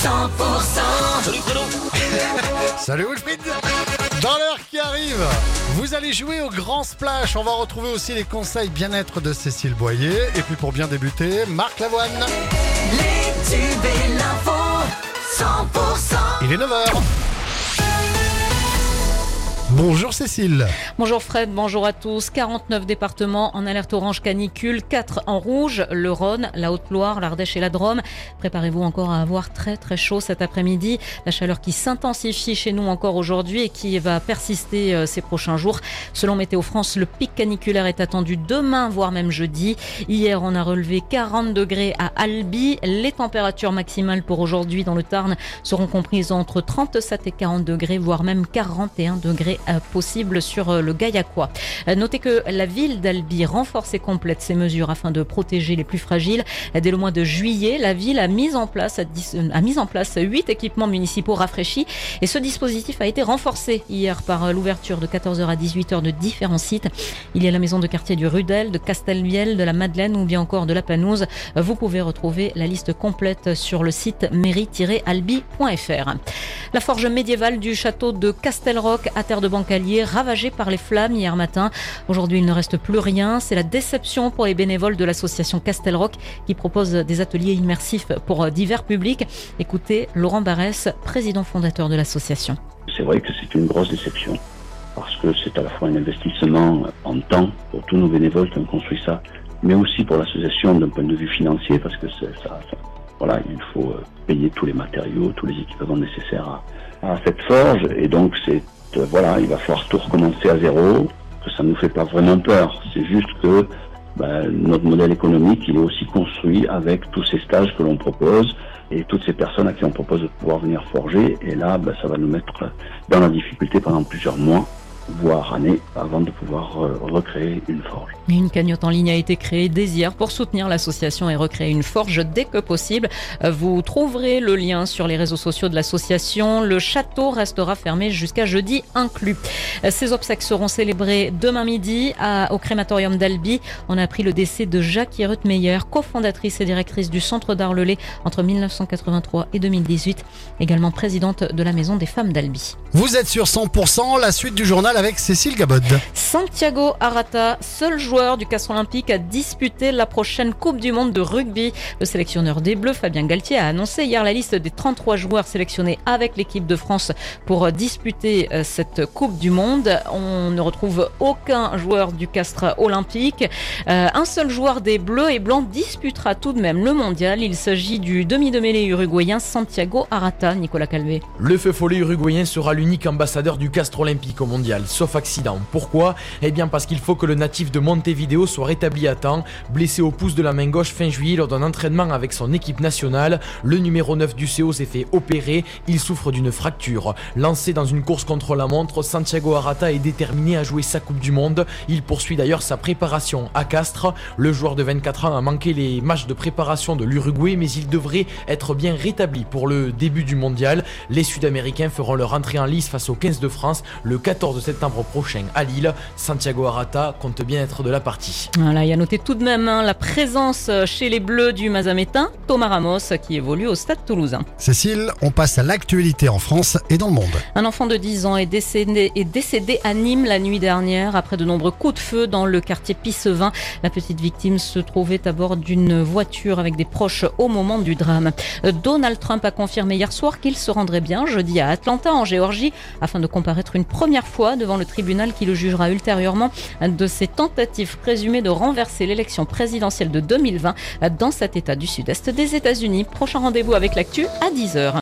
Salut Wilfried Dans l'heure qui arrive, vous allez jouer au Grand Splash. On va retrouver aussi les conseils bien-être de Cécile Boyer. Et puis pour bien débuter, Marc Lavoine. Les tubes et l'info, 100%. Il est 9h. Bonjour Cécile. Bonjour Fred, bonjour à tous. 49 départements en alerte orange canicule, 4 en rouge, le Rhône, la Haute-Loire, l'Ardèche et la Drôme. Préparez-vous encore à avoir très très chaud cet après-midi. La chaleur qui s'intensifie chez nous encore aujourd'hui et qui va persister euh, ces prochains jours. Selon Météo France, le pic caniculaire est attendu demain, voire même jeudi. Hier, on a relevé 40 degrés à Albi. Les températures maximales pour aujourd'hui dans le Tarn seront comprises entre 37 et 40 degrés, voire même 41 degrés possible sur euh, le Gaillacois. Euh, Notez que la ville d'Albi renforce et complète ces mesures afin de protéger les plus fragiles. Dès le mois de juillet, la ville a mis en place, a mis en place 8 équipements municipaux rafraîchis et ce dispositif a été renforcé hier par l'ouverture de 14h à 18h de différents sites. Il y a la maison de quartier du Rudel, de Castelviel, de la Madeleine ou bien encore de la Panouse. Vous pouvez retrouver la liste complète sur le site mairie-albi.fr. La forge médiévale du château de Castelroc à terre de Bancalier, ravagée par les flammes hier matin. Aujourd'hui, il ne reste plus rien. C'est la déception pour les bénévoles de l'association Castelroc qui propose des ateliers immersifs pour divers publics. Écoutez Laurent Barès, président fondateur de l'association. C'est vrai que c'est une grosse déception parce que c'est à la fois un investissement en temps pour tous nos bénévoles qui ont construit ça, mais aussi pour l'association d'un point de vue financier parce que ça, ça- voilà, il faut euh, payer tous les matériaux, tous les équipements nécessaires à, à cette forge et donc c'est euh, voilà, il va falloir tout recommencer à zéro. Que ça nous fait pas vraiment peur, c'est juste que ben, notre modèle économique il est aussi construit avec tous ces stages que l'on propose et toutes ces personnes à qui on propose de pouvoir venir forger. Et là, ben, ça va nous mettre dans la difficulté pendant plusieurs mois, voire années, avant de pouvoir euh, recréer une forge. Une cagnotte en ligne a été créée dès hier pour soutenir l'association et recréer une forge dès que possible. Euh, Vous trouverez le lien sur les réseaux sociaux de l'association. Le château restera fermé jusqu'à jeudi inclus. Euh, Ces obsèques seront célébrées demain midi au crématorium d'Albi. On a appris le décès de Jacques Meyer, cofondatrice et directrice du Centre d'Arlelay entre 1983 et 2018, également présidente de la Maison des femmes d'Albi. Vous êtes sur 100%, la suite du journal avec Cécile Gabod. Santiago Arata, seul joueur du Castre Olympique à disputer la prochaine Coupe du Monde de rugby. Le sélectionneur des Bleus, Fabien Galtier, a annoncé hier la liste des 33 joueurs sélectionnés avec l'équipe de France pour disputer euh, cette Coupe du Monde. On ne retrouve aucun joueur du Castre Olympique. Euh, un seul joueur des Bleus et Blancs disputera tout de même le mondial. Il s'agit du demi de mêlée uruguayen Santiago Arata, Nicolas Calvé. Le feu follet uruguayen sera l'unique ambassadeur du Castre olympique au mondial, sauf accident. Pourquoi? Eh bien parce qu'il faut que le natif de Montevideo soit rétabli à temps. Blessé au pouce de la main gauche fin juillet lors d'un entraînement avec son équipe nationale, le numéro 9 du CO s'est fait opérer, il souffre d'une fracture. Lancé dans une course contre la montre, Santiago Arata est déterminé à jouer sa Coupe du Monde. Il poursuit d'ailleurs sa préparation à Castres. Le joueur de 24 ans a manqué les matchs de préparation de l'Uruguay, mais il devrait être bien rétabli pour le début du mondial. Les Sud-Américains feront leur entrée en lice face aux 15 de France le 14 septembre prochain à Lille. Santiago Arata compte bien être de la partie. Voilà, il y a noté tout de même hein, la présence euh, chez les Bleus du Mazamétain, Thomas Ramos, qui évolue au Stade Toulousain. Cécile, on passe à l'actualité en France et dans le monde. Un enfant de 10 ans est décédé, est décédé à Nîmes la nuit dernière après de nombreux coups de feu dans le quartier Pissevin. La petite victime se trouvait à bord d'une voiture avec des proches au moment du drame. Euh, Donald Trump a confirmé hier soir qu'il se rendrait bien jeudi à Atlanta, en Géorgie, afin de comparaître une première fois devant le tribunal qui le jugera ultérieurement de ses tentatives présumées de renverser l'élection présidentielle de 2020 dans cet état du sud-est des États-Unis. Prochain rendez-vous avec l'actu à 10h.